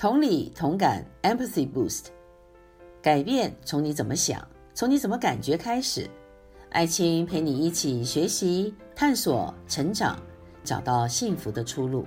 同理同感，Empathy Boost，改变从你怎么想，从你怎么感觉开始。爱青陪你一起学习、探索、成长，找到幸福的出路。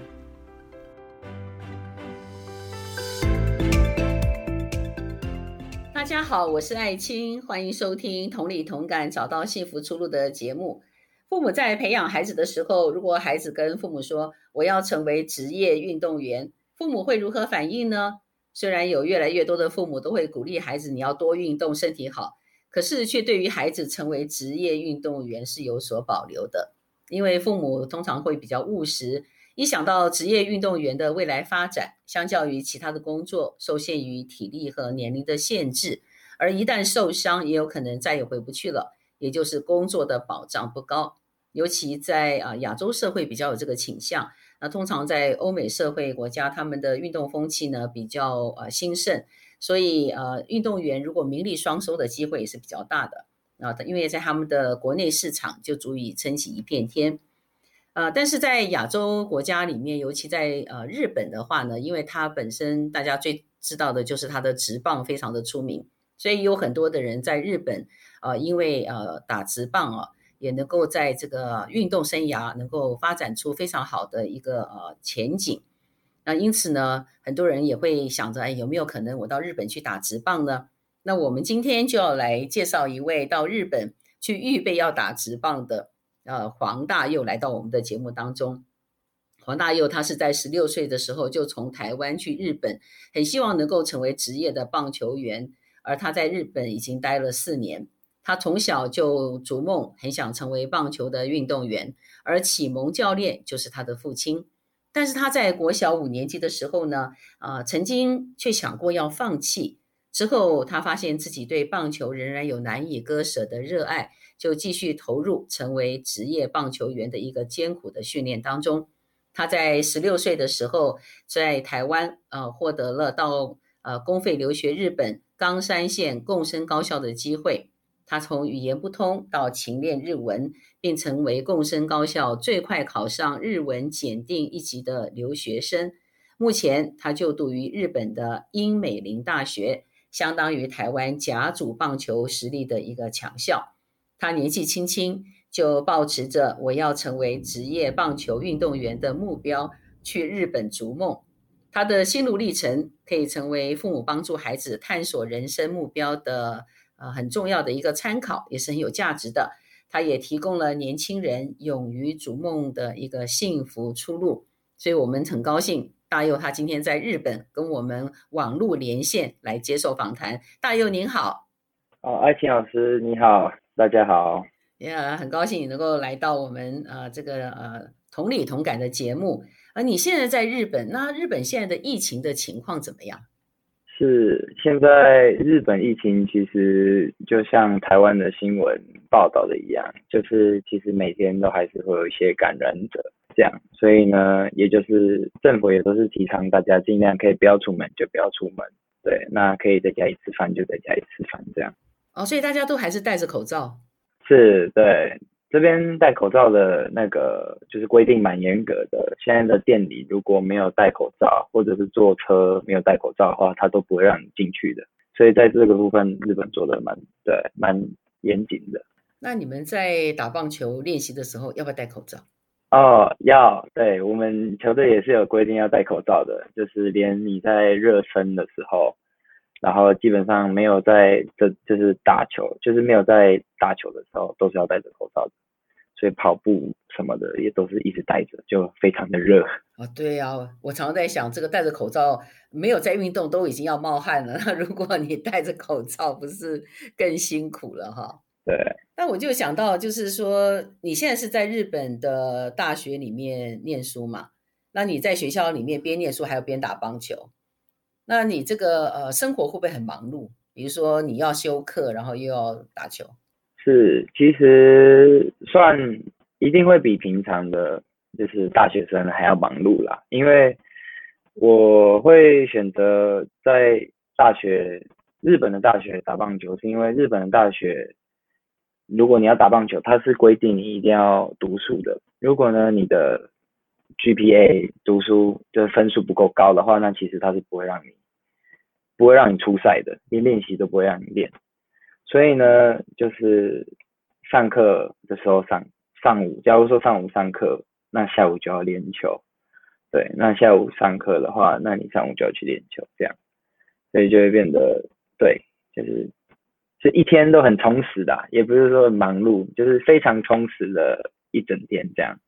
大家好，我是爱青，欢迎收听《同理同感，找到幸福出路》的节目。父母在培养孩子的时候，如果孩子跟父母说：“我要成为职业运动员”，父母会如何反应呢？虽然有越来越多的父母都会鼓励孩子，你要多运动，身体好，可是却对于孩子成为职业运动员是有所保留的。因为父母通常会比较务实，一想到职业运动员的未来发展，相较于其他的工作，受限于体力和年龄的限制，而一旦受伤，也有可能再也回不去了，也就是工作的保障不高。尤其在啊亚洲社会比较有这个倾向。那通常在欧美社会国家，他们的运动风气呢比较呃兴盛，所以呃运动员如果名利双收的机会也是比较大的啊，因为在他们的国内市场就足以撑起一片天，呃，但是在亚洲国家里面，尤其在呃日本的话呢，因为它本身大家最知道的就是它的职棒非常的出名，所以有很多的人在日本呃因为呃打职棒啊。也能够在这个运动生涯能够发展出非常好的一个呃前景，那因此呢，很多人也会想着，哎，有没有可能我到日本去打直棒呢？那我们今天就要来介绍一位到日本去预备要打直棒的呃黄大佑来到我们的节目当中。黄大佑他是在十六岁的时候就从台湾去日本，很希望能够成为职业的棒球员，而他在日本已经待了四年。他从小就逐梦，很想成为棒球的运动员，而启蒙教练就是他的父亲。但是他在国小五年级的时候呢，啊、呃，曾经却想过要放弃。之后他发现自己对棒球仍然有难以割舍的热爱，就继续投入成为职业棒球员的一个艰苦的训练当中。他在十六岁的时候，在台湾呃获得了到呃公费留学日本冈山县共生高校的机会。他从语言不通到勤练日文，并成为共生高校最快考上日文检定一级的留学生。目前，他就读于日本的英美林大学，相当于台湾甲组棒球实力的一个强校。他年纪轻轻就抱持着我要成为职业棒球运动员的目标去日本逐梦。他的心路历程可以成为父母帮助孩子探索人生目标的。呃，很重要的一个参考，也是很有价值的。它也提供了年轻人勇于逐梦的一个幸福出路。所以我们很高兴，大佑他今天在日本跟我们网络连线来接受访谈。大佑您好，哦，爱琴老师你好，大家好。也、yeah, 很高兴你能够来到我们呃这个呃同理同感的节目。而你现在在日本，那日本现在的疫情的情况怎么样？是，现在日本疫情其实就像台湾的新闻报道的一样，就是其实每天都还是会有一些感染者这样，所以呢，也就是政府也都是提倡大家尽量可以不要出门就不要出门，对，那可以在家里吃饭就在家里吃饭这样。哦，所以大家都还是戴着口罩。是，对。这边戴口罩的那个就是规定蛮严格的。现在的店里如果没有戴口罩，或者是坐车没有戴口罩的话，他都不会让你进去的。所以在这个部分，日本做的蛮对，蛮严谨的。那你们在打棒球练习的时候，要不要戴口罩？哦，要。对，我们球队也是有规定要戴口罩的，就是连你在热身的时候，然后基本上没有在这就是打球，就是没有在打球的时候，都是要戴着口罩的。所以跑步什么的也都是一直戴着，就非常的热啊。对呀、啊，我常常在想，这个戴着口罩没有在运动都已经要冒汗了，那如果你戴着口罩，不是更辛苦了哈？对。那我就想到，就是说你现在是在日本的大学里面念书嘛？那你在学校里面边念书还有边打棒球，那你这个呃生活会不会很忙碌？比如说你要休课，然后又要打球。是，其实算一定会比平常的，就是大学生还要忙碌啦。因为我会选择在大学，日本的大学打棒球，是因为日本的大学，如果你要打棒球，它是规定你一定要读书的。如果呢，你的 GPA 读书的分数不够高的话，那其实他是不会让你不会让你出赛的，连练习都不会让你练。所以呢，就是上课的时候上上午，假如说上午上课，那下午就要练球。对，那下午上课的话，那你上午就要去练球，这样，所以就会变得对，就是是一天都很充实的，也不是说很忙碌，就是非常充实的一整天这样。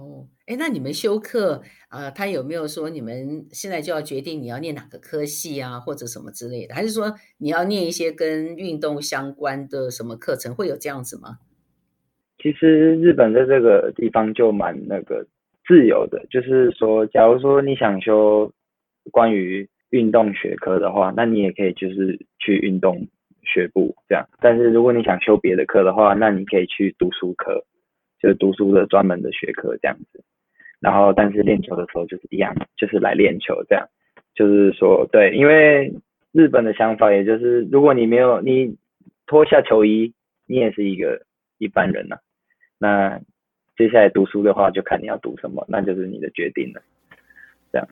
哦，哎，那你们修课啊、他有没有说你们现在就要决定你要念哪个科系啊，或者什么之类的？还是说你要念一些跟运动相关的什么课程？会有这样子吗？其实日本在这个地方就蛮那个自由的，就是说，假如说你想修关于运动学科的话，那你也可以就是去运动学部这样。但是如果你想修别的课的话，那你可以去读书科。就是读书的专门的学科这样子，然后但是练球的时候就是一样，就是来练球这样，就是说对，因为日本的想法也就是，如果你没有你脱下球衣，你也是一个一般人呐、那接下来读书的话，就看你要读什么，那就是你的决定了。这样。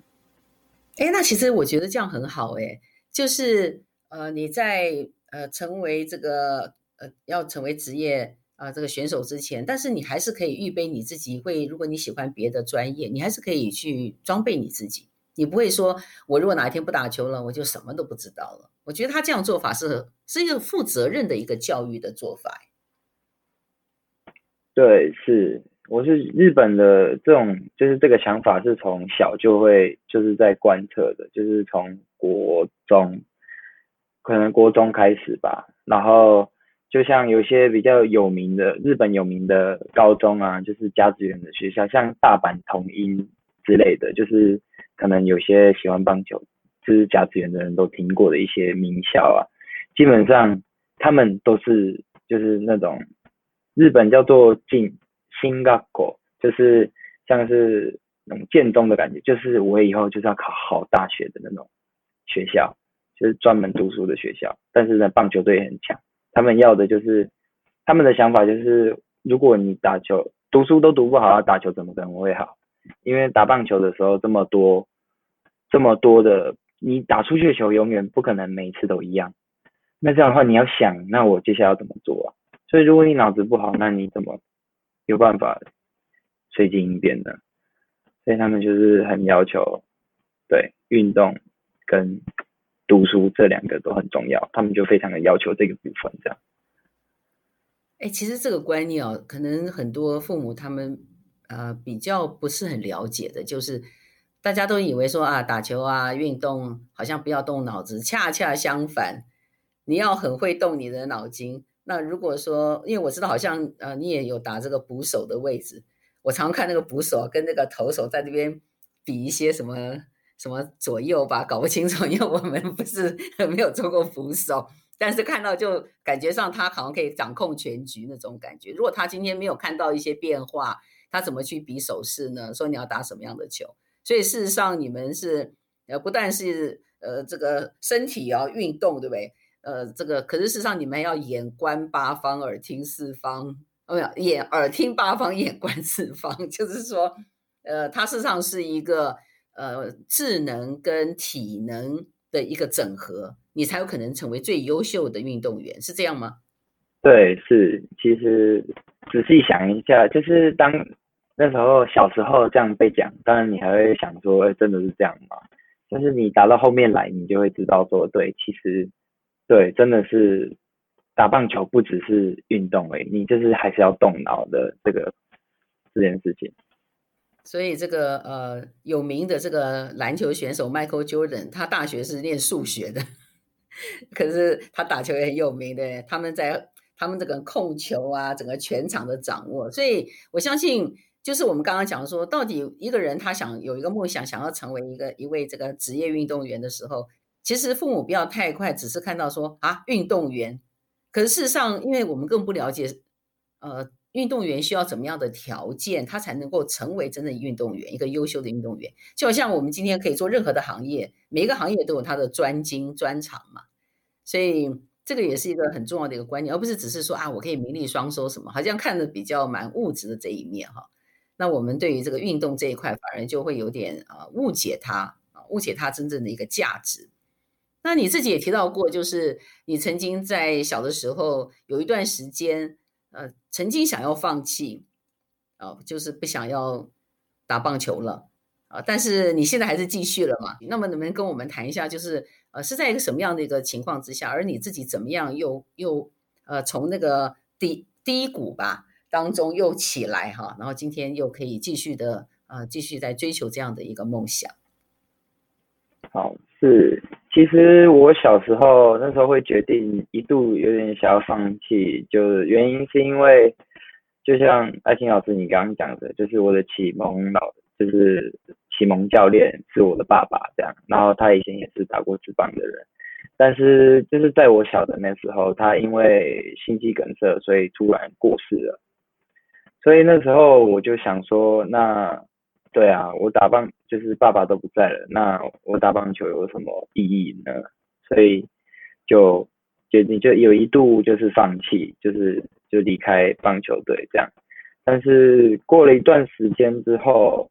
哎，那其实我觉得这样很好哎，就是呃你在呃成为这个呃要成为职业。啊，这个选手之前，但是你还是可以预备你自己会。如果你喜欢别的专业，你还是可以去装备你自己。你不会说，我如果哪一天不打球了，我就什么都不知道了。我觉得他这样做法是是一个负责任的一个教育的做法。对，是，我是日本的这种，就是这个想法是从小就会就是在贯彻的，就是从国中，可能国中开始吧，然后。就像有些比较有名的日本有名的高中啊，就是甲子园的学校，像大阪桐荫之类的，就是可能有些喜欢棒球，就是甲子园的人都听过的一些名校啊。基本上他们都是就是那种日本叫做进新学校，就是像是那种建中的感觉，就是我以后就是要考好大学的那种学校，就是专门读书的学校。但是呢，棒球队也很强。他们要的就是，他们的想法就是，如果你打球、读书都读不好，打球怎么可能会好？因为打棒球的时候这么多、这么多的，你打出去的球永远不可能每一次都一样。那这样的话，你要想，那我接下来要怎么做啊？所以如果你脑子不好，那你怎么有办法随机应变呢？所以他们就是很要求，对，运动跟。读书这两个都很重要，他们就非常的要求这个部分，这样。哎，其实这个观念哦，可能很多父母他们呃比较不是很了解的，就是大家都以为说啊，打球啊，运动好像不要动脑子，恰恰相反，你要很会动你的脑筋。那如果说，因为我知道好像呃你也有打这个捕手的位置，我常看那个捕手跟那个投手在那边比一些什么。什么左右吧，搞不清楚，因为我们不是没有做过扶手，但是看到就感觉上他好像可以掌控全局那种感觉。如果他今天没有看到一些变化，他怎么去比手势呢？说你要打什么样的球？所以事实上你们是呃不但是呃这个身体要运动，对不对？呃这个可是事实上你们要眼观八方，耳听四方，哦没有眼耳听八方，眼观四方，就是说呃他事实上是一个。呃，智能跟体能的一个整合，你才有可能成为最优秀的运动员，是这样吗？对，是。其实仔细想一下，就是当那时候小时候这样被讲，当然你还会想说，哎，真的是这样吗？但是你打到后面来，你就会知道说，对，其实对，真的是打棒球不只是运动而已，你就是还是要动脑的这个这件事情。所以这个呃有名的这个篮球选手 Michael Jordan，他大学是念数学的，可是他打球也很有名的。他们在他们这个控球啊，整个全场的掌握。所以我相信，就是我们刚刚讲说，到底一个人他想有一个梦想，想要成为一个一位这个职业运动员的时候，其实父母不要太快，只是看到说啊运动员。可是事实上，因为我们更不了解，呃。运动员需要怎么样的条件，他才能够成为真正的运动员，一个优秀的运动员？就好像我们今天可以做任何的行业，每一个行业都有他的专精专长嘛。所以这个也是一个很重要的一个观念，而不是只是说啊，我可以名利双收什么，好像看的比较蛮物质的这一面哈。那我们对于这个运动这一块，反而就会有点啊误解它啊，误解它真正的一个价值。那你自己也提到过，就是你曾经在小的时候有一段时间，呃，曾经想要放弃，啊，就是不想要打棒球了啊，但是你现在还是继续了嘛？那么能不能跟我们谈一下，就是呃，是在一个什么样的一个情况之下，而你自己怎么样又又呃从那个低低谷吧当中又起来哈，然后今天又可以继续的呃继续在追求这样的一个梦想。好，是。其实我小时候那时候会决定一度有点想要放弃，就是原因是因为，就像爱青老师你刚刚讲的，就是我的启蒙老就是启蒙教练是我的爸爸这样，然后他以前也是打过职棒的人，但是就是在我小的那时候，他因为心肌梗塞，所以突然过世了，所以那时候我就想说那。对啊，我打棒就是爸爸都不在了，那我打棒球有什么意义呢？所以就决定就有一度就是放弃，就是就离开棒球队这样。但是过了一段时间之后，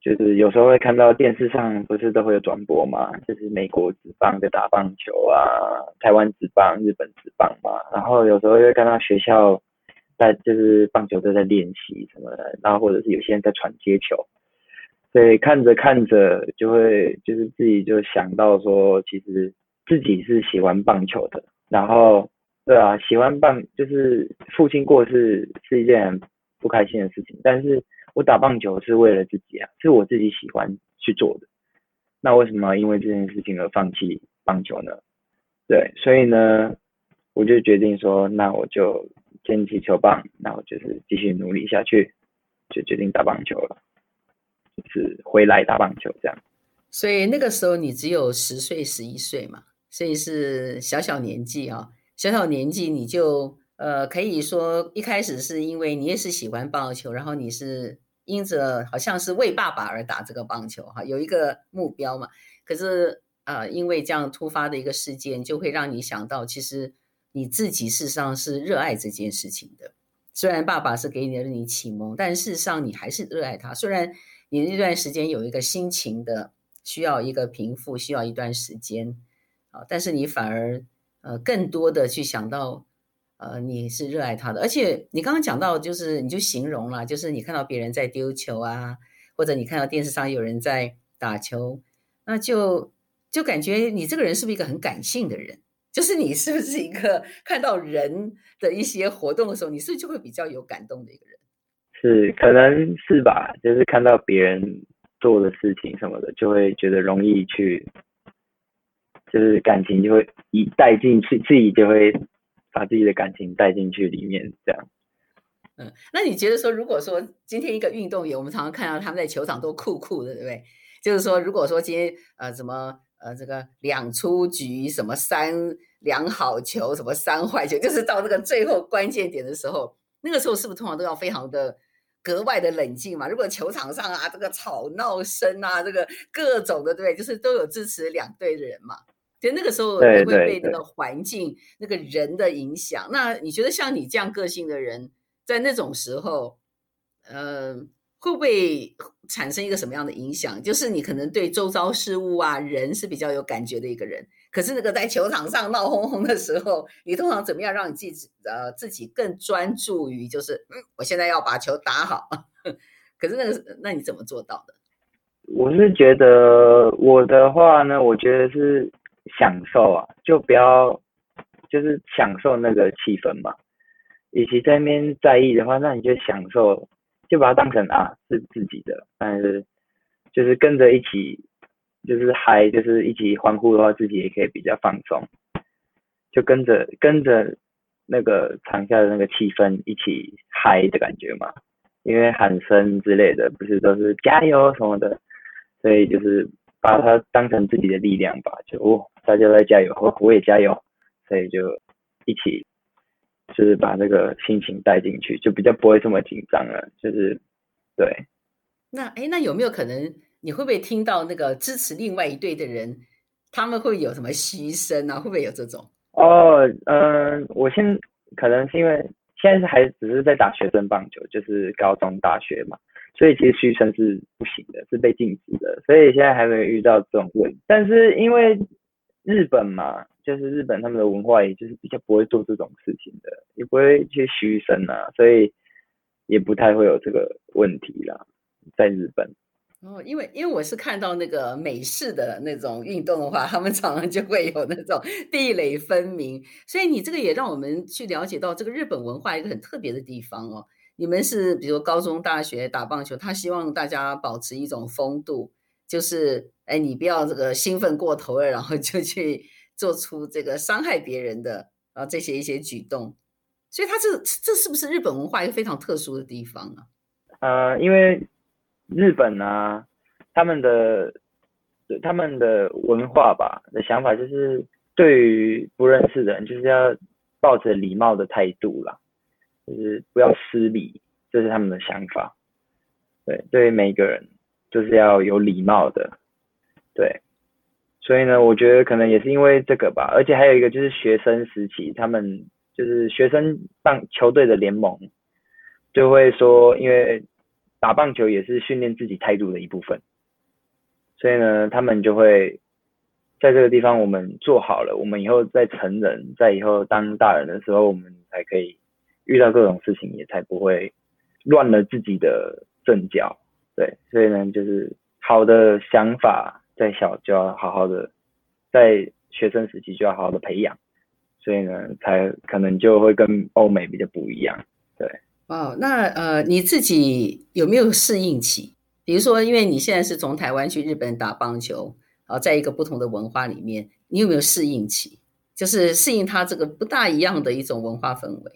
就是有时候会看到电视上不是都会有转播嘛，就是美国职棒在打棒球啊，台湾职棒、日本职棒嘛，然后有时候会看到学校。在就是棒球队在练习什么的，然后或者是有些人在传接球，所以看着看着就会就是自己就想到说，其实自己是喜欢棒球的，然后对啊，喜欢棒就是父亲过世是一件不开心的事情，但是我打棒球是为了自己啊，是我自己喜欢去做的，那为什么因为这件事情而放弃棒球呢？对，所以呢，我就决定说，那我就。捡起球棒，然后就是继续努力下去，就决定打棒球了，就是回来打棒球这样。所以那个时候你只有十岁、十一岁嘛，所以是小小年纪啊，小小年纪你就呃可以说一开始是因为你也是喜欢棒球，然后你是因着好像是为爸爸而打这个棒球哈，有一个目标嘛。可是呃因为这样突发的一个事件，就会让你想到其实。你自己事实上是热爱这件事情的，虽然爸爸是给你的你启蒙，但事实上你还是热爱他。虽然你那段时间有一个心情的需要一个平复，需要一段时间啊，但是你反而呃更多的去想到呃你是热爱他的，而且你刚刚讲到就是你就形容了，就是你看到别人在丢球啊，或者你看到电视上有人在打球，那就就感觉你这个人是不是一个很感性的人？就是你是不是一个看到人的一些活动的时候，你是不是就会比较有感动的一个人？是，可能是吧。就是看到别人做的事情什么的，就会觉得容易去，就是感情就会一带进去，自己就会把自己的感情带进去里面，这样。嗯，那你觉得说，如果说今天一个运动员，我们常常看到他们在球场都酷酷的，对不对？就是说，如果说今天呃怎么。呃，这个两出局，什么三两好球，什么三坏球，就是到这个最后关键点的时候，那个时候是不是通常都要非常的格外的冷静嘛？如果球场上啊，这个吵闹声啊，这个各种的，对，就是都有支持两队的人嘛，就那个时候会被那个环境、那个人的影响。那你觉得像你这样个性的人，在那种时候，呃？会不会产生一个什么样的影响？就是你可能对周遭事物啊、人是比较有感觉的一个人，可是那个在球场上闹哄哄的时候，你通常怎么样让你自己呃自己更专注于就是嗯，我现在要把球打好。可是那个那你怎么做到的？我是觉得我的话呢，我觉得是享受啊，就不要就是享受那个气氛嘛。与其在那边在意的话，那你就享受。就把它当成啊是自己的，但是就是跟着一起，就是嗨，就是一起欢呼的话，自己也可以比较放松。就跟着跟着那个场下的那个气氛一起嗨的感觉嘛，因为喊声之类的不是都是加油什么的，所以就是把它当成自己的力量吧，就哦大家都在加油，我我也加油，所以就一起。就是把那个心情带进去，就比较不会这么紧张了。就是，对。那哎，那有没有可能你会不会听到那个支持另外一队的人，他们会有什么牺牲啊？会不会有这种？哦，嗯、呃，我现可能是因为现在是还只是在打学生棒球，就是高中、大学嘛，所以其实嘘声是不行的，是被禁止的，所以现在还没有遇到这种问题。但是因为日本嘛，就是日本他们的文化，也就是比较不会做这种事情的，也不会去续生啊，所以也不太会有这个问题啦，在日本。哦，因为因为我是看到那个美式的那种运动的话，他们常常就会有那种壁垒分明，所以你这个也让我们去了解到这个日本文化一个很特别的地方哦。你们是比如高中、大学打棒球，他希望大家保持一种风度，就是哎，你不要这个兴奋过头了，然后就去做出这个伤害别人的啊这些一些举动。所以他这这是不是日本文化一个非常特殊的地方啊？呃，因为。日本啊，他们的他们的文化吧的想法就是，对于不认识的人，就是要抱着礼貌的态度啦，就是不要失礼，这是他们的想法。对，对于每一个人，就是要有礼貌的。对，所以呢，我觉得可能也是因为这个吧，而且还有一个就是学生时期，他们就是学生棒球队的联盟，就会说，因为。打棒球也是训练自己态度的一部分，所以呢，他们就会在这个地方，我们做好了，我们以后在成人，在以后当大人的时候，我们才可以遇到各种事情，也才不会乱了自己的阵脚。对，所以呢，就是好的想法，在小就要好好的，在学生时期就要好好的培养，所以呢，才可能就会跟欧美比较不一样。对。哦，那呃，你自己有没有适应期？比如说，因为你现在是从台湾去日本打棒球，啊，在一个不同的文化里面，你有没有适应期？就是适应它这个不大一样的一种文化氛围。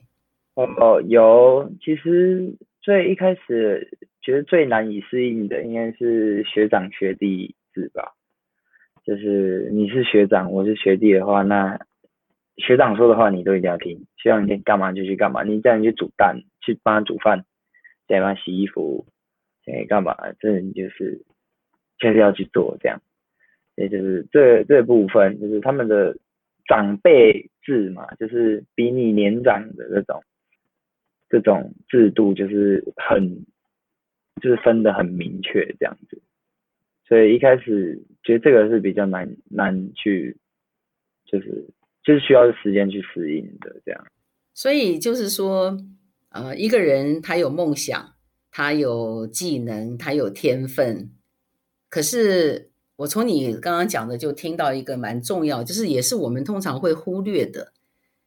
哦，有。其实最一开始觉得最难以适应的，应该是学长学弟制吧。就是你是学长，我是学弟的话，那。学长说的话你都一定要听，学长你干嘛就去干嘛，你叫你去煮蛋，去帮他煮饭，再帮他洗衣服，哎干嘛，这你就是确实要去做这样，也就是这这部分就是他们的长辈制嘛，就是比你年长的这种这种制度就是很就是分得很明确这样子，所以一开始觉得这个是比较难难去就是。就是需要时间去适应的，这样。所以就是说，呃，一个人他有梦想，他有技能，他有天分。可是我从你刚刚讲的就听到一个蛮重要，就是也是我们通常会忽略的，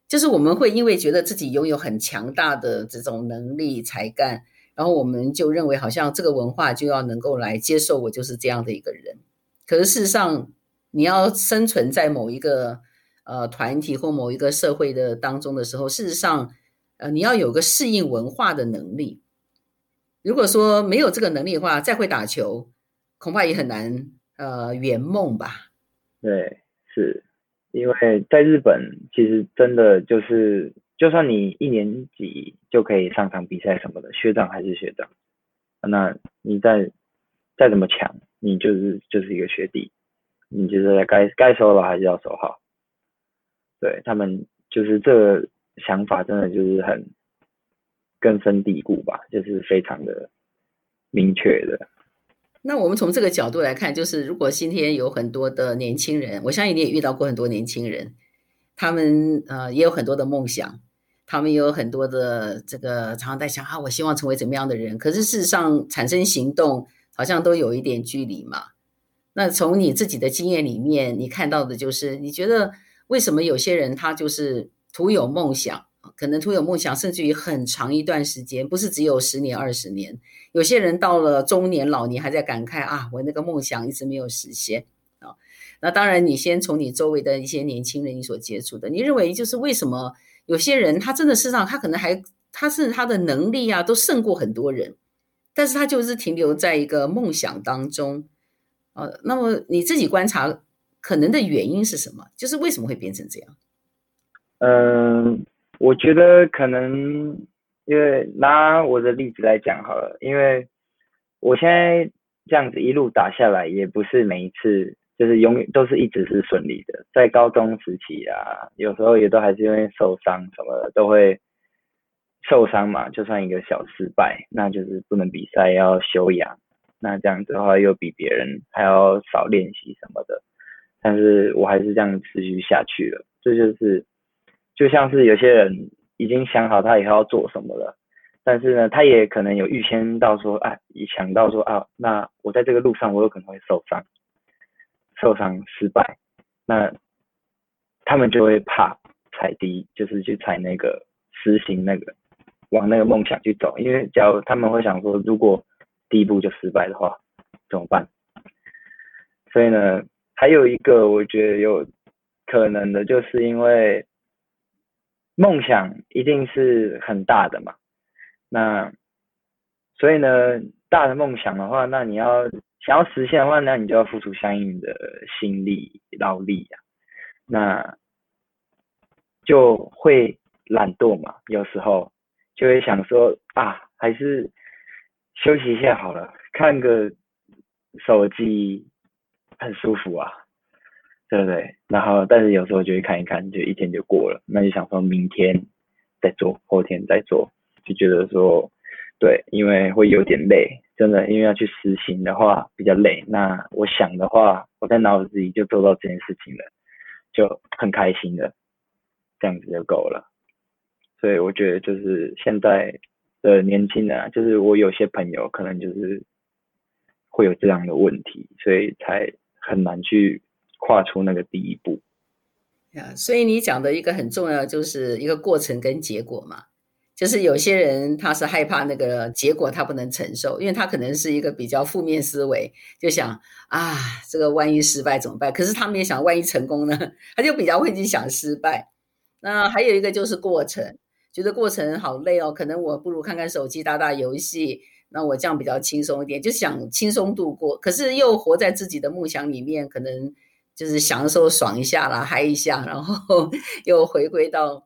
就是我们会因为觉得自己拥有很强大的这种能力才干，然后我们就认为好像这个文化就要能够来接受我就是这样的一个人。可是事实上，你要生存在某一个。呃，团体或某一个社会的当中的时候，事实上，呃，你要有个适应文化的能力。如果说没有这个能力的话，再会打球，恐怕也很难呃圆梦吧。对，是因为在日本，其实真的就是，就算你一年级就可以上场比赛什么的，学长还是学长，那你再再怎么强，你就是就是一个学弟，你就是该该收了还是要收好。对，他们就是这个想法，真的就是很根深蒂固吧，就是非常的明确的。那我们从这个角度来看，就是如果今天有很多的年轻人，我相信你也遇到过很多年轻人，他们呃也有很多的梦想，他们有很多的这个常常在想啊，我希望成为怎么样的人，可是事实上产生行动好像都有一点距离嘛。那从你自己的经验里面，你看到的就是你觉得。为什么有些人他就是徒有梦想，可能徒有梦想，甚至于很长一段时间，不是只有十年二十年。有些人到了中年老年还在感慨啊，我那个梦想一直没有实现啊。那当然，你先从你周围的一些年轻人你所接触的，你认为就是为什么有些人他真的身上他可能还他是他的能力啊都胜过很多人，但是他就是停留在一个梦想当中呃。那么你自己观察。可能的原因是什么？就是为什么会变成这样？嗯，我觉得可能因为拿我的例子来讲好了，因为我现在这样子一路打下来，也不是每一次就是永远都是一直是顺利的。在高中时期啊，有时候也都还是因为受伤什么的，都会受伤嘛，就算一个小失败，那就是不能比赛，要休养。那这样子的话，又比别人还要少练习什么的。但是我还是这样持续下去了。这就是就像是有些人已经想好他以后要做什么了，但是呢，他也可能有预先到说，啊，一想到说啊，那我在这个路上我有可能会受伤，受伤失败，那他们就会怕踩低，就是去踩那个实行那个往那个梦想去走，因为假如他们会想说，如果第一步就失败的话怎么办？所以呢，还有一个我觉得有可能的，就是因为梦想一定是很大的嘛。那所以呢，大的梦想的话，那你要想要实现的话，那你就要付出相应的心力劳力呀、啊。那就会懒惰嘛，有时候就会想说啊，还是。休息一下好了，看个手机很舒服啊，对不对？然后，但是有时候就会看一看，就一天就过了，那就想说明天再做，后天再做，就觉得说，对，因为会有点累，真的，因为要去实行的话比较累。那我想的话，我在脑子里就做到这件事情了，就很开心的，这样子就够了。所以我觉得就是现在。的年轻人啊，就是我有些朋友可能就是会有这样的问题，所以才很难去跨出那个第一步。呀，所以你讲的一个很重要，就是一个过程跟结果嘛。就是有些人他是害怕那个结果他不能承受，因为他可能是一个比较负面思维，就想啊，这个万一失败怎么办？可是他们也想万一成功呢，他就比较会去想失败。那还有一个就是过程。觉得过程好累哦，可能我不如看看手机、打打游戏，那我这样比较轻松一点，就想轻松度过。可是又活在自己的梦想里面，可能就是享受爽一下啦，嗨一下，然后 又回归到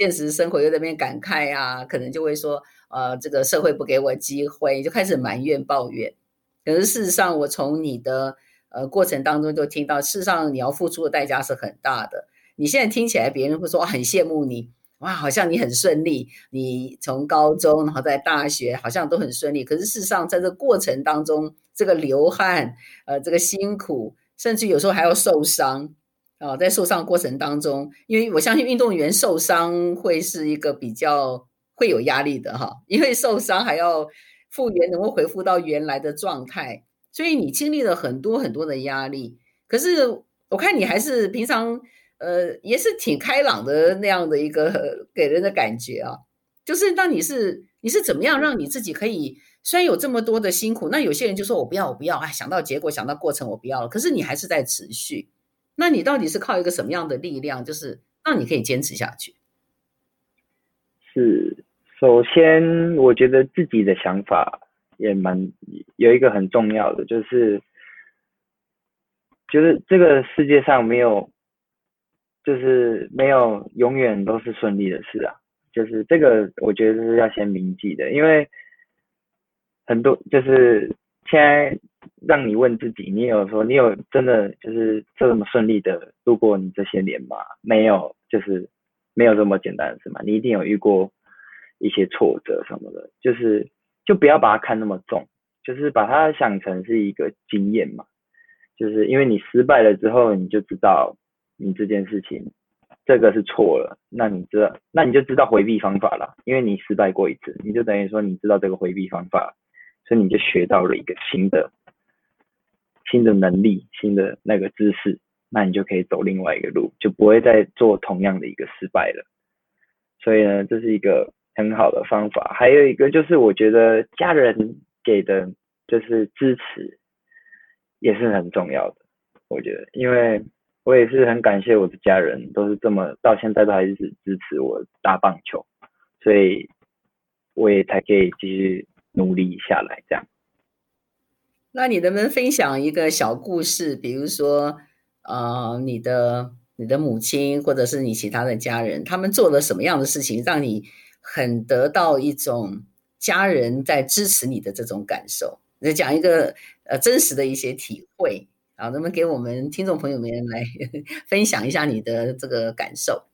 现实生活，又在那边感慨啊，可能就会说，呃，这个社会不给我机会，就开始埋怨抱怨。可是事实上，我从你的呃过程当中就听到，事实上你要付出的代价是很大的。你现在听起来，别人会说很羡慕你。哇，好像你很顺利，你从高中然后在大学好像都很顺利。可是事实上，在这过程当中，这个流汗，呃，这个辛苦，甚至有时候还要受伤啊、在受伤过程当中，因为我相信运动员受伤会是一个比较会有压力的哈，因为受伤还要复原，能够恢复到原来的状态，所以你经历了很多很多的压力。可是我看你还是平常。呃，也是挺开朗的那样的一个给人的感觉啊。就是当你是你是怎么样让你自己可以，虽然有这么多的辛苦，那有些人就说我不要我不要，啊，想到结果想到过程我不要了。可是你还是在持续，那你到底是靠一个什么样的力量，就是让你可以坚持下去？是，首先我觉得自己的想法也蛮有一个很重要的，就是就是这个世界上没有。就是没有永远都是顺利的事啊，就是这个我觉得是要先铭记的，因为很多就是现在让你问自己，你有说你有真的就是这么顺利的度过你这些年吗？没有，就是没有这么简单的事嘛，你一定有遇过一些挫折什么的，就是就不要把它看那么重，就是把它想成是一个经验嘛，就是因为你失败了之后，你就知道。你这件事情，这个是错了，那你知道，那你就知道回避方法了，因为你失败过一次，你就等于说你知道这个回避方法，所以你就学到了一个新的新的能力，新的那个知识，那你就可以走另外一个路，就不会再做同样的一个失败了。所以呢，这是一个很好的方法。还有一个就是，我觉得家人给的就是支持也是很重要的，我觉得，因为。我也是很感谢我的家人，都是这么到现在都还是支持我打棒球，所以我也才可以继续努力下来这样。那你能不能分享一个小故事？比如说，呃，你的你的母亲或者是你其他的家人，他们做了什么样的事情，让你很得到一种家人在支持你的这种感受？你讲一个呃真实的一些体会。啊，能不能给我们听众朋友们来 分享一下你的这个感受？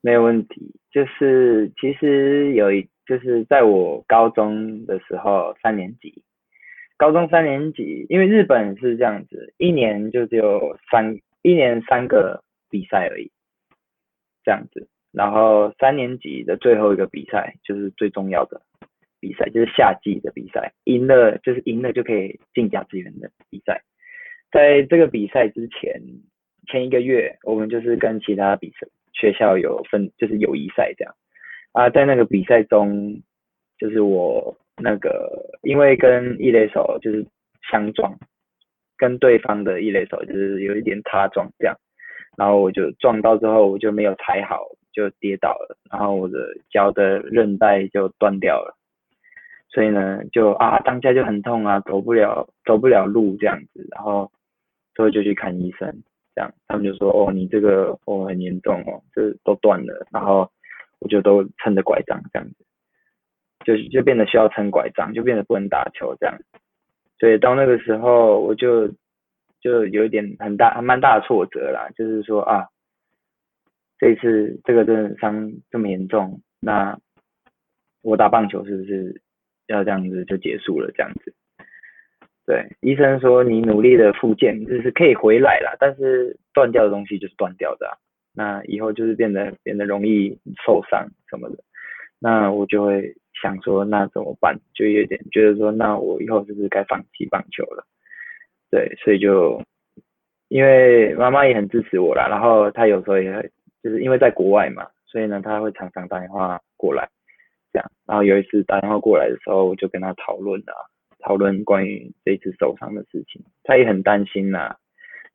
没有问题。就是其实有一，就是在我高中的时候，三年级，高中三年级，因为日本是这样子，一年就只有三，一年三个比赛而已，这样子。然后三年级的最后一个比赛就是最重要的比赛，就是夏季的比赛，赢了就是赢了就可以进甲子园的比赛。在这个比赛之前，前一个月，我们就是跟其他比赛。学校有分，就是友谊赛这样啊，在那个比赛中，就是我那个因为跟一垒手就是相撞，跟对方的一垒手就是有一点擦撞这样，然后我就撞到之后我就没有踩好，就跌倒了，然后我的脚的韧带就断掉了，所以呢就啊当下就很痛啊，走不了走不了路这样子，然后之后就去看医生。这样，他们就说：“哦，你这个哦很严重哦，这都断了。”然后我就都撑着拐杖这样子，就就变得需要撑拐杖，就变得不能打球这样。所以到那个时候，我就就有一点很大、还蛮大的挫折啦，就是说啊，这一次这个真的伤这么严重，那我打棒球是不是要这样子就结束了这样子？对，医生说你努力的复健就是可以回来了，但是断掉的东西就是断掉的啊，那以后就是变得变得容易受伤什么的，那我就会想说那怎么办？就有点觉得说那我以后是不是该放弃棒球了？对，所以就因为妈妈也很支持我啦，然后她有时候也会就是因为在国外嘛，所以呢她会常常打电话过来，这样，然后有一次打电话过来的时候，我就跟她讨论啊。讨论关于这次受伤的事情，她也很担心呐、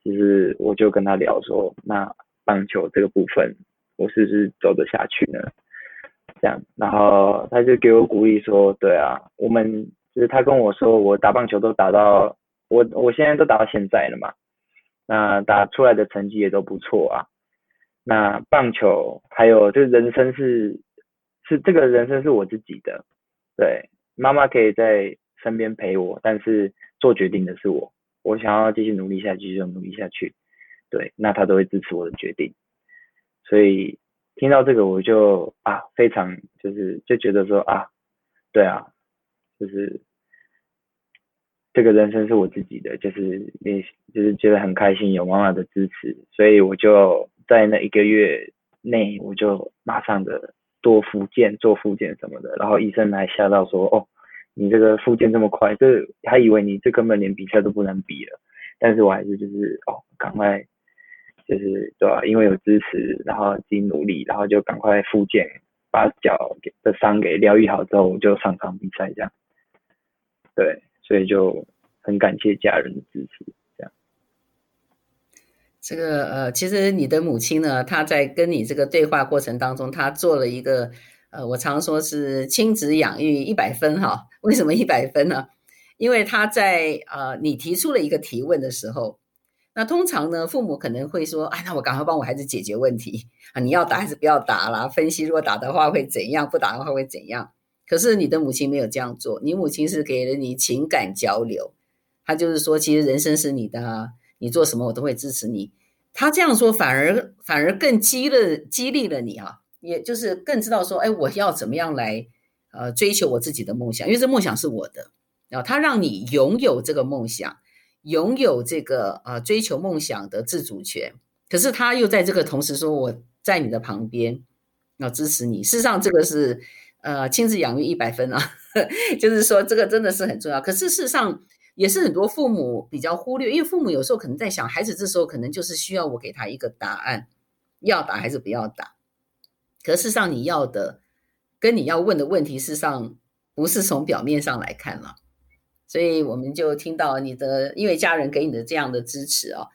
就是我就跟她聊说，那棒球这个部分，我是不是走得下去呢？这样，然后他就给我鼓励说，对啊，我们就是他跟我说，我打棒球都打到我我现在都打到现在了嘛，那打出来的成绩也都不错啊。那棒球还有就是人生是是这个人生是我自己的，对，妈妈可以在。身边陪我，但是做决定的是我。我想要继续努力下去，就努力下去。对，那他都会支持我的决定。所以听到这个，我就啊，非常就是就觉得说啊，对啊，就是这个人生是我自己的，就是也就是觉得很开心，有妈妈的支持。所以我就在那一个月内，我就马上的多复健，做复健什么的。然后医生还吓到说，哦。你这个复健这么快，这还以为你这根本连比赛都不能比了。但是我还是就是哦，赶快就是对吧？因为有支持，然后自己努力，然后就赶快复健，把脚的伤给疗愈好之后，就上场比赛这样。对，所以就很感谢家人的支持。这样，这个呃，其实你的母亲呢，她在跟你这个对话过程当中，她做了一个。呃，我常说是亲子养育一百分哈，为什么一百分呢？因为她在呃，你提出了一个提问的时候，那通常呢，父母可能会说，哎，那我赶快帮我孩子解决问题啊，你要打还是不要打啦？分析如果打的话会怎样，不打的话会怎样？可是你的母亲没有这样做，你母亲是给了你情感交流，她就是说，其实人生是你的，你做什么我都会支持你。她这样说反而反而更激了激励了你啊。也就是更知道说，哎，我要怎么样来，呃，追求我自己的梦想，因为这梦想是我的，然后他让你拥有这个梦想，拥有这个呃追求梦想的自主权。可是他又在这个同时说，我在你的旁边，要支持你。事实上，这个是呃亲子养育一百分啊，就是说这个真的是很重要。可是事实上，也是很多父母比较忽略，因为父母有时候可能在想，孩子这时候可能就是需要我给他一个答案，要打还是不要打。可事实上，你要的跟你要问的问题，事实上不是从表面上来看了。所以我们就听到你的，因为家人给你的这样的支持啊，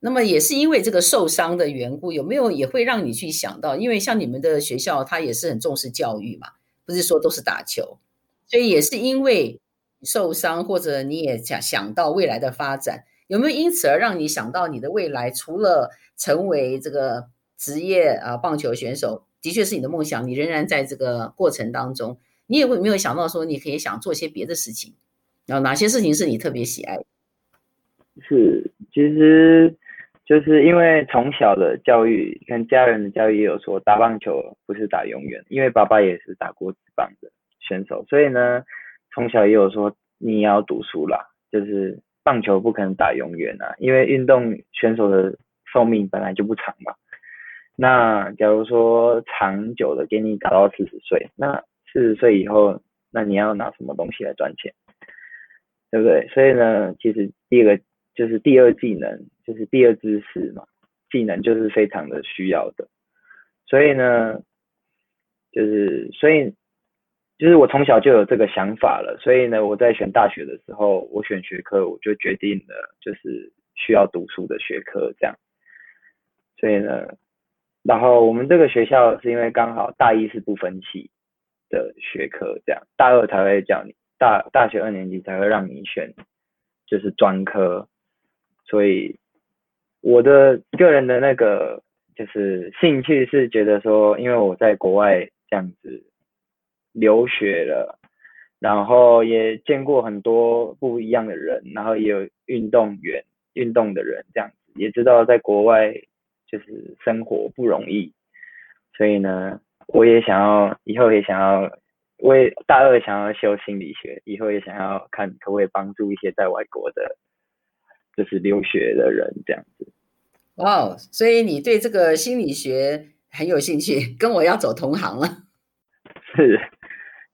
那么也是因为这个受伤的缘故，有没有也会让你去想到？因为像你们的学校，它也是很重视教育嘛，不是说都是打球，所以也是因为受伤，或者你也想想到未来的发展，有没有因此而让你想到你的未来，除了成为这个职业啊棒球选手？的确是你的梦想，你仍然在这个过程当中，你也会没有想到说你可以想做些别的事情，然后哪些事情是你特别喜爱？是，其实就是因为从小的教育跟家人的教育也有说，打棒球不是打永远，因为爸爸也是打过棒的选手，所以呢，从小也有说你也要读书啦，就是棒球不可能打永远啊，因为运动选手的寿命本来就不长嘛。那假如说长久的给你打到四十岁，那四十岁以后，那你要拿什么东西来赚钱？对不对？所以呢，其实第二个就是第二技能，就是第二知识嘛，技能就是非常的需要的。所以呢，就是所以就是我从小就有这个想法了。所以呢，我在选大学的时候，我选学科，我就决定了就是需要读书的学科这样。所以呢，然后我们这个学校是因为刚好大一是不分期的学科，这样大二才会叫你。大大学二年级才会让你选，就是专科，所以我的个人的那个就是兴趣是觉得说，因为我在国外这样子留学了，然后也见过很多不一样的人，然后也有运动员、运动的人这样子，也知道在国外就是生活不容易，所以呢，我也想要以后也想要。我也大二想要修心理学，以后也想要看可不可以帮助一些在外国的，就是留学的人这样子。哇，wow, 所以你对这个心理学很有兴趣，跟我要走同行了。是，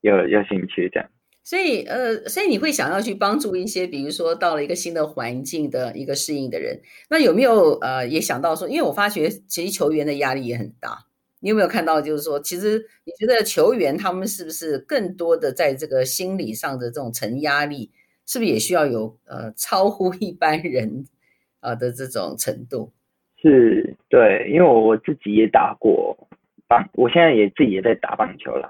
有有兴趣这样。所以呃，所以你会想要去帮助一些，比如说到了一个新的环境的一个适应的人，那有没有呃也想到说，因为我发觉其实球员的压力也很大。你有没有看到，就是说，其实你觉得球员他们是不是更多的在这个心理上的这种承压力，是不是也需要有呃超乎一般人啊的这种程度？是，对，因为我自己也打过棒，我现在也自己也在打棒球了，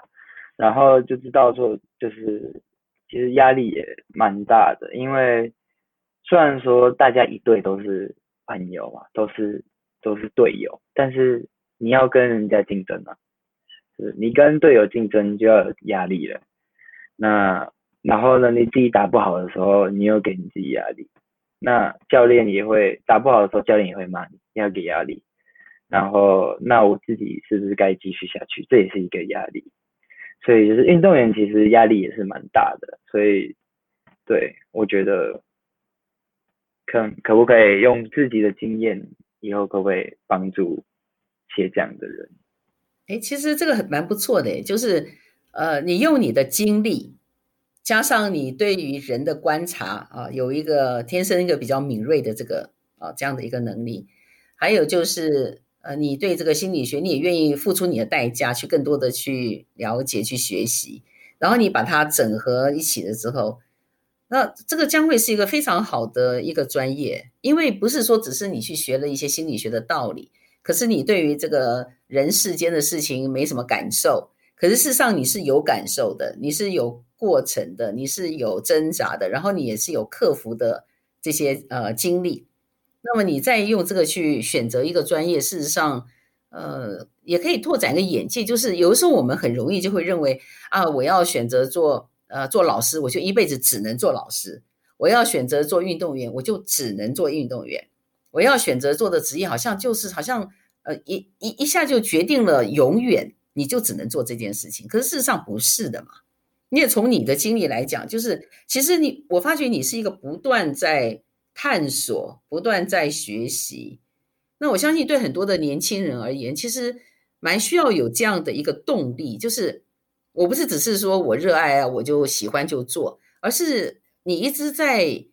然后就知道说，就是其实压力也蛮大的，因为虽然说大家一队都是朋友嘛，都是都是队友，但是。你要跟人家竞争啊，是你跟队友竞争就要有压力了。那然后呢，你自己打不好的时候，你又给你自己压力。那教练也会打不好的时候，教练也会骂，你要给压力。然后那我自己是不是该继续下去？这也是一个压力。所以就是运动员其实压力也是蛮大的。所以对，我觉得可可不可以用自己的经验，以后可不可以帮助？些这样的人，哎，其实这个很蛮不错的，就是呃，你用你的经历，加上你对于人的观察啊，有一个天生一个比较敏锐的这个啊这样的一个能力，还有就是呃，你对这个心理学，你也愿意付出你的代价去更多的去了解、去学习，然后你把它整合一起了之后，那这个将会是一个非常好的一个专业，因为不是说只是你去学了一些心理学的道理。可是你对于这个人世间的事情没什么感受，可是事实上你是有感受的，你是有过程的，你是有挣扎的，然后你也是有克服的这些呃经历。那么你再用这个去选择一个专业，事实上呃也可以拓展一个眼界。就是有的时候我们很容易就会认为啊，我要选择做呃做老师，我就一辈子只能做老师；我要选择做运动员，我就只能做运动员。我要选择做的职业，好像就是好像呃一一一下就决定了永远你就只能做这件事情。可是事实上不是的嘛。你也从你的经历来讲，就是其实你我发觉你是一个不断在探索、不断在学习。那我相信对很多的年轻人而言，其实蛮需要有这样的一个动力，就是我不是只是说我热爱啊，我就喜欢就做，而是你一直在。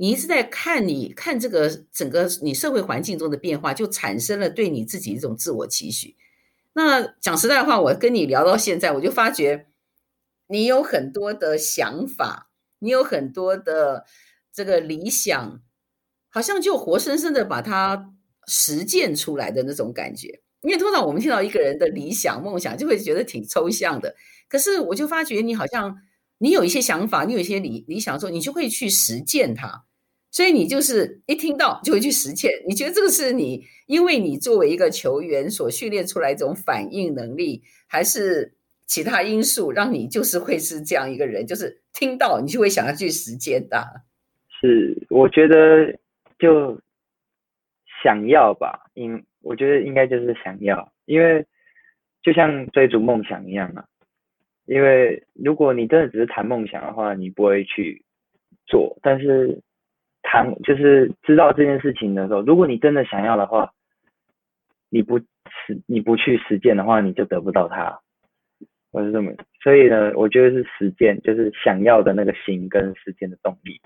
你一直在看你，看这个整个你社会环境中的变化，就产生了对你自己一种自我期许。那讲实在话，我跟你聊到现在，我就发觉你有很多的想法，你有很多的这个理想，好像就活生生的把它实践出来的那种感觉。因为通常我们听到一个人的理想、梦想，就会觉得挺抽象的。可是我就发觉你好像你有一些想法，你有一些理理想的时候，你就会去实践它。所以你就是一听到就会去实践，你觉得这个是你因为你作为一个球员所训练出来一种反应能力，还是其他因素让你就是会是这样一个人？就是听到你就会想要去实践的。是，我觉得就想要吧，因我觉得应该就是想要，因为就像追逐梦想一样啊。因为如果你真的只是谈梦想的话，你不会去做。但是谈就是知道这件事情的时候，如果你真的想要的话，你不实你不去实践的话，你就得不到它。我是这么，所以呢，我觉得是实践，就是想要的那个心跟实践的动力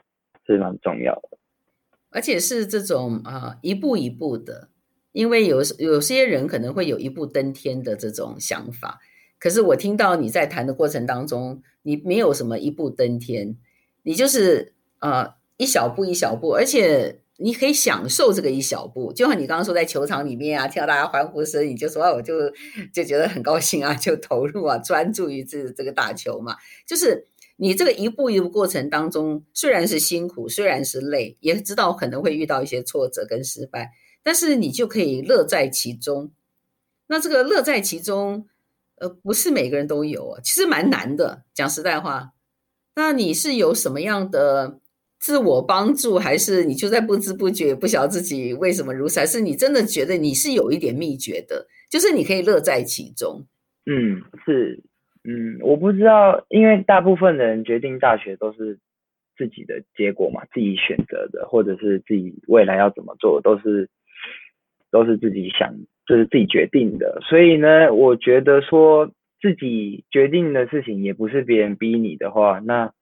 是蛮重要的。而且是这种啊、一步一步的，因为有有些人可能会有一步登天的这种想法，可是我听到你在谈的过程当中，你没有什么一步登天，你就是啊、呃，一小步一小步，而且。你可以享受这个一小步，就像你刚刚说在球场里面啊，听到大家欢呼声，你就说啊，我就就觉得很高兴啊，就投入啊，专注于这这个打球嘛。就是你这个一步一步过程当中，虽然是辛苦，虽然是累，也知道可能会遇到一些挫折跟失败，但是你就可以乐在其中。那这个乐在其中，呃，不是每个人都有，其实蛮难的。讲实在话，那你是有什么样的？自我帮助，还是你就在不知不觉不晓自己为什么如此？还是你真的觉得你是有一点秘诀的，就是你可以乐在其中。嗯，是，嗯，我不知道，因为大部分人决定大学都是自己的结果嘛，自己选择的，或者是自己未来要怎么做，都是都是自己想，就是自己决定的。所以呢，我觉得说自己决定的事情也不是别人逼你的话，那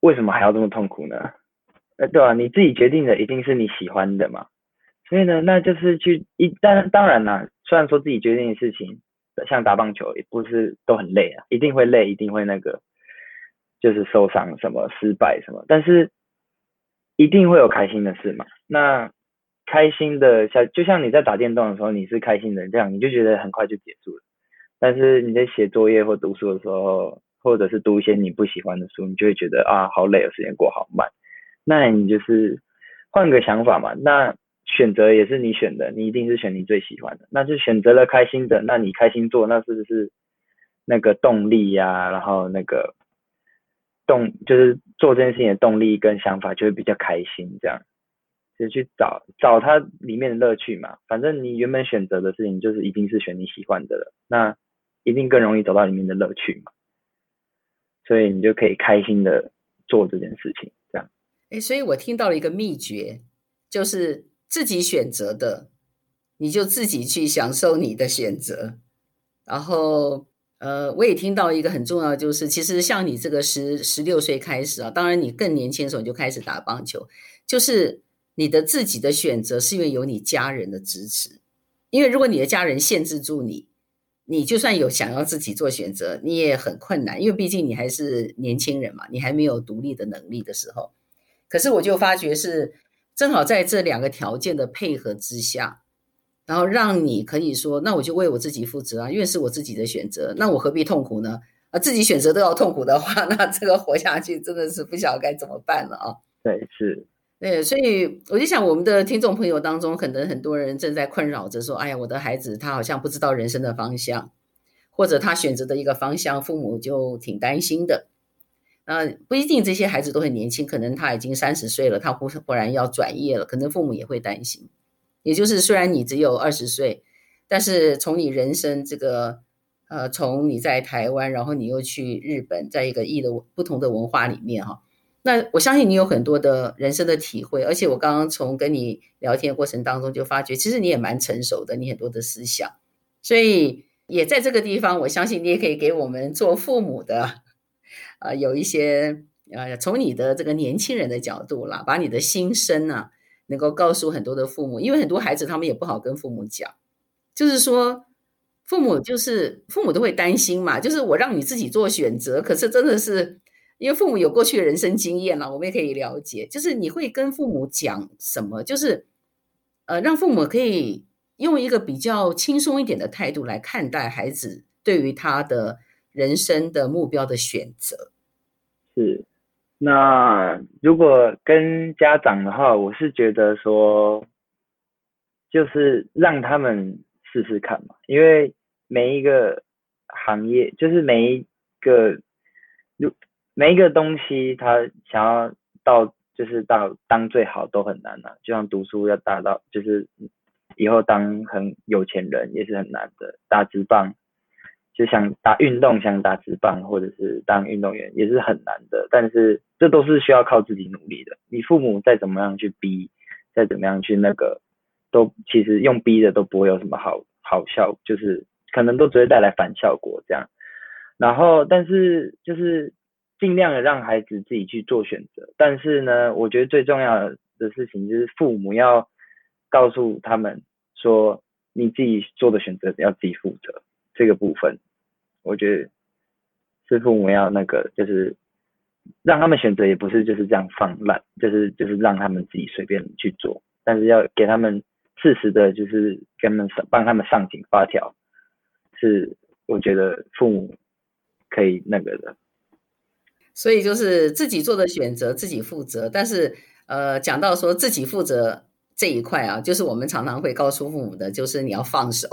为什么还要这么痛苦呢？对啊，你自己决定的一定是你喜欢的嘛，所以呢，那就是去一，当当然啦，虽然说自己决定的事情，像打棒球也不是都很累啊，一定会累，一定会那个，就是受伤什么失败什么，但是一定会有开心的事嘛。那开心的像就像你在打电动的时候，你是开心的，这样你就觉得很快就结束了。但是你在写作业或读书的时候，或者是读一些你不喜欢的书，你就会觉得啊，好累，时间过好慢。那你就是换个想法嘛，那选择也是你选的，你一定是选你最喜欢的，那就选择了开心的，那你开心做，那是不是那个动力呀？然后那个动就是做这件事情的动力跟想法就会比较开心，这样就去找找它里面的乐趣嘛。反正你原本选择的事情就是一定是选你喜欢的了，那一定更容易找到里面的乐趣嘛。所以你就可以开心的做这件事情。哎，所以我听到了一个秘诀，就是自己选择的，你就自己去享受你的选择。然后，呃，我也听到一个很重要，就是其实像你这个十十六岁开始啊，当然你更年轻的时候你就开始打棒球，就是你的自己的选择是因为有你家人的支持。因为如果你的家人限制住你，你就算有想要自己做选择，你也很困难，因为毕竟你还是年轻人嘛，你还没有独立的能力的时候。可是我就发觉是正好在这两个条件的配合之下，然后让你可以说，那我就为我自己负责啊，因为是我自己的选择，那我何必痛苦呢？啊，自己选择都要痛苦的话，那这个活下去真的是不晓得该怎么办了啊。对，是，对，所以我就想，我们的听众朋友当中，可能很多人正在困扰着说，哎呀，我的孩子他好像不知道人生的方向，或者他选择的一个方向，父母就挺担心的。呃，不一定这些孩子都很年轻，可能他已经三十岁了，他忽忽然要转业了，可能父母也会担心。也就是虽然你只有二十岁，但是从你人生这个，呃，从你在台湾，然后你又去日本，在一个异的不同的文化里面哈，那我相信你有很多的人生的体会，而且我刚刚从跟你聊天过程当中就发觉，其实你也蛮成熟的，你很多的思想，所以也在这个地方，我相信你也可以给我们做父母的。呃，有一些呃，从你的这个年轻人的角度啦，把你的心声啊，能够告诉很多的父母，因为很多孩子他们也不好跟父母讲，就是说父母就是父母都会担心嘛，就是我让你自己做选择，可是真的是因为父母有过去的人生经验了，我们也可以了解，就是你会跟父母讲什么，就是呃，让父母可以用一个比较轻松一点的态度来看待孩子对于他的。人生的目标的选择是，那如果跟家长的话，我是觉得说，就是让他们试试看嘛，因为每一个行业，就是每一个，如每一个东西，他想要到就是到当最好都很难啊，就像读书要达到，就是以后当很有钱人也是很难的。打职棒，就想打运动，想打职棒或者是当运动员也是很难的。但是这都是需要靠自己努力的。你父母再怎么样去逼，再怎么样去那个，都其实用逼的都不会有什么好好效，就是可能都只会带来反效果这样。然后，但是就是。尽量的让孩子自己去做选择，但是呢，我觉得最重要的事情就是父母要告诉他们说，你自己做的选择要自己负责。这个部分，我觉得是父母要那个，就是让他们选择，也不是就是这样放烂，就是就是让他们自己随便去做，但是要给他们适时的，就是给他们上帮他们上紧发条，是我觉得父母可以那个的。所以就是自己做的选择，自己负责。但是，呃，讲到说自己负责这一块啊，就是我们常常会告诉父母的，就是你要放手，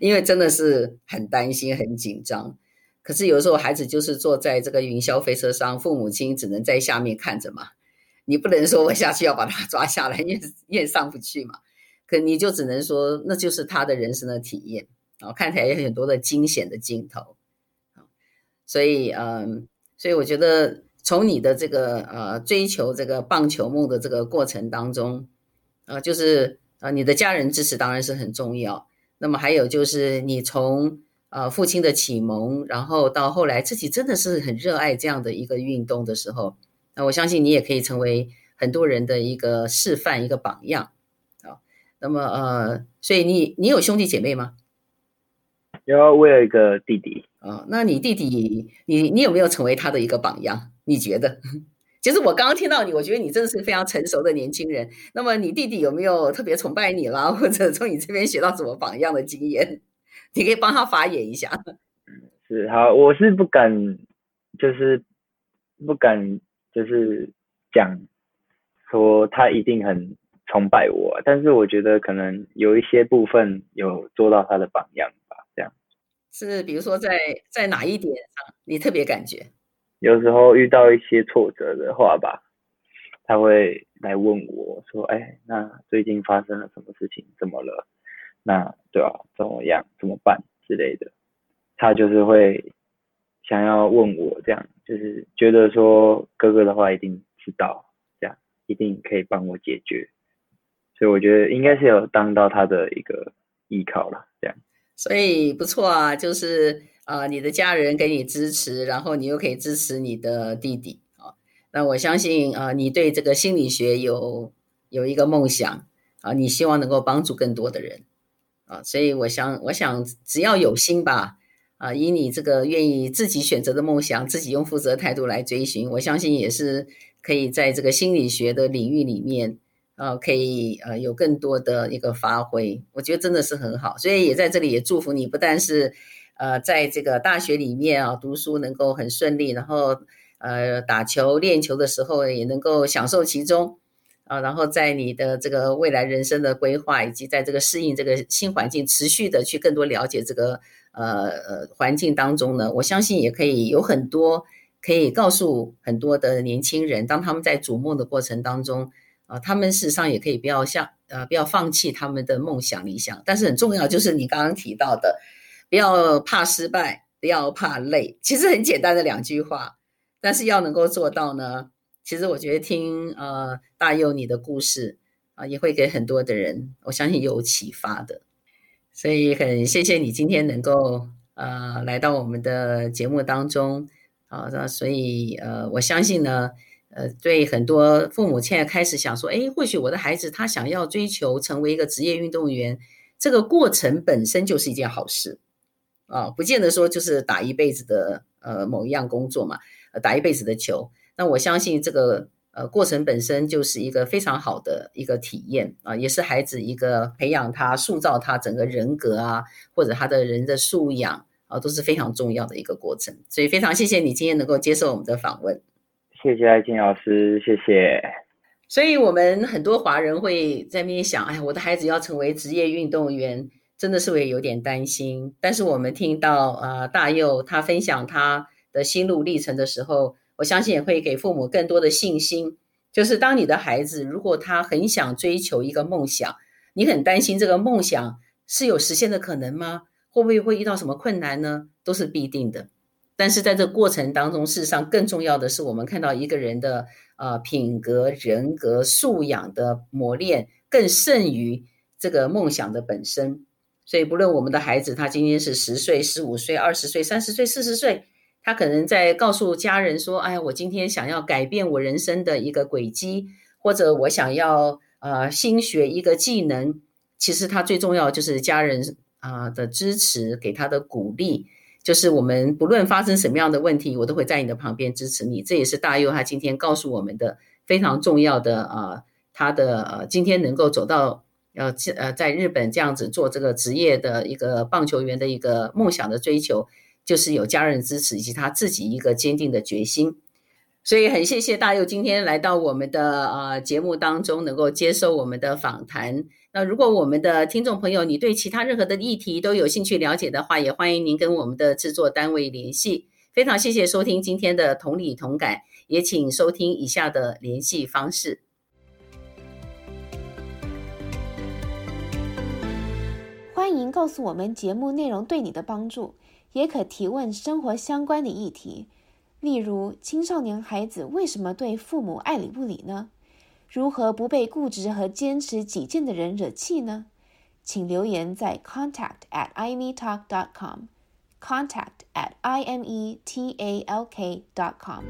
因为真的是很担心、很紧张。可是有时候孩子就是坐在这个云霄飞车上，父母亲只能在下面看着嘛。你不能说我下去要把他抓下来，因为也上不去嘛。可你就只能说，那就是他的人生的体验啊，看起来有很多的惊险的镜头啊。所以，嗯。所以我觉得，从你的这个呃追求这个棒球梦的这个过程当中，呃，就是呃你的家人支持当然是很重要。那么还有就是你从呃父亲的启蒙，然后到后来自己真的是很热爱这样的一个运动的时候，那我相信你也可以成为很多人的一个示范，一个榜样啊。那么呃，所以你你有兄弟姐妹吗？有，我有一个弟弟。啊、哦，那你弟弟，你你有没有成为他的一个榜样？你觉得？其实我刚刚听到你，我觉得你真的是非常成熟的年轻人。那么你弟弟有没有特别崇拜你啦，或者从你这边学到什么榜样的经验？你可以帮他发言一下。是，好，我是不敢，就是不敢，就是讲说他一定很崇拜我，但是我觉得可能有一些部分有做到他的榜样。是，比如说在在哪一点上你特别感觉？有时候遇到一些挫折的话吧，他会来问我说：“哎，那最近发生了什么事情？怎么了？那对吧？怎么样？怎么办？之类的。”他就是会想要问我这样，就是觉得说哥哥的话一定知道，这样一定可以帮我解决。所以我觉得应该是有当到他的一个依靠了，这样。所以不错啊，就是啊、你的家人给你支持，然后你又可以支持你的弟弟啊。那我相信啊、你对这个心理学有有一个梦想啊，你希望能够帮助更多的人啊。所以我想，我想只要有心吧啊，以你这个愿意自己选择的梦想，自己用负责态度来追寻，我相信也是可以在这个心理学的领域里面。呃，可以呃有更多的一个发挥，我觉得真的是很好，所以也在这里也祝福你，不但是呃在这个大学里面啊读书能够很顺利，然后呃打球练球的时候也能够享受其中啊，然后在你的这个未来人生的规划以及在这个适应这个新环境，持续的去更多了解这个呃环境当中呢，我相信也可以有很多可以告诉很多的年轻人，当他们在逐梦的过程当中。啊，他们事实上也可以不要像呃，不要放弃他们的梦想理想，但是很重要就是你刚刚提到的，不要怕失败，不要怕累，其实很简单的两句话，但是要能够做到呢，其实我觉得听呃大佑你的故事啊，也会给很多的人，我相信有启发的，所以很谢谢你今天能够呃来到我们的节目当中啊，那所以呃我相信呢。呃，对很多父母现在开始想说，哎，或许我的孩子他想要追求成为一个职业运动员，这个过程本身就是一件好事啊，不见得说就是打一辈子的呃某一样工作嘛，打一辈子的球。那我相信这个呃过程本身就是一个非常好的一个体验啊，也是孩子一个培养他、塑造他整个人格啊，或者他的人的素养啊，都是非常重要的一个过程。所以非常谢谢你今天能够接受我们的访问。谢谢爱静老师，谢谢。所以，我们很多华人会在那边想：哎，我的孩子要成为职业运动员，真的是会有点担心。但是，我们听到呃大佑他分享他的心路历程的时候，我相信也会给父母更多的信心就是当你的孩子如果他很想追求一个梦想，你很担心这个梦想是有实现的可能吗？会不会会遇到什么困难呢？都是必定的。但是在这过程当中，事实上更重要的是，我们看到一个人的呃品格、人格素养的磨练，更胜于这个梦想的本身。所以，不论我们的孩子他今天是十岁、十五岁、二十岁、三十岁、四十岁，他可能在告诉家人说：“哎呀，我今天想要改变我人生的一个轨迹，或者我想要呃新学一个技能。”其实他最重要就是家人啊、的支持，给他的鼓励。就是我们不论发生什么样的问题，我都会在你的旁边支持你。这也是大佑他今天告诉我们的非常重要的啊，他的呃今天能够走到呃呃在日本这样子做这个职业的一个棒球员的一个梦想的追求，就是有家人支持以及他自己一个坚定的决心。所以很谢谢大佑今天来到我们的呃节目当中，能够接受我们的访谈。那如果我们的听众朋友，你对其他任何的议题都有兴趣了解的话，也欢迎您跟我们的制作单位联系。非常谢谢收听今天的同理同感，也请收听以下的联系方式。欢迎告诉我们节目内容对你的帮助，也可提问生活相关的议题，例如青少年孩子为什么对父母爱理不理呢？如何不被固执和坚持己见的人惹气呢？请留言在 contact at imetalk dot com，contact at i m e t a l k dot com。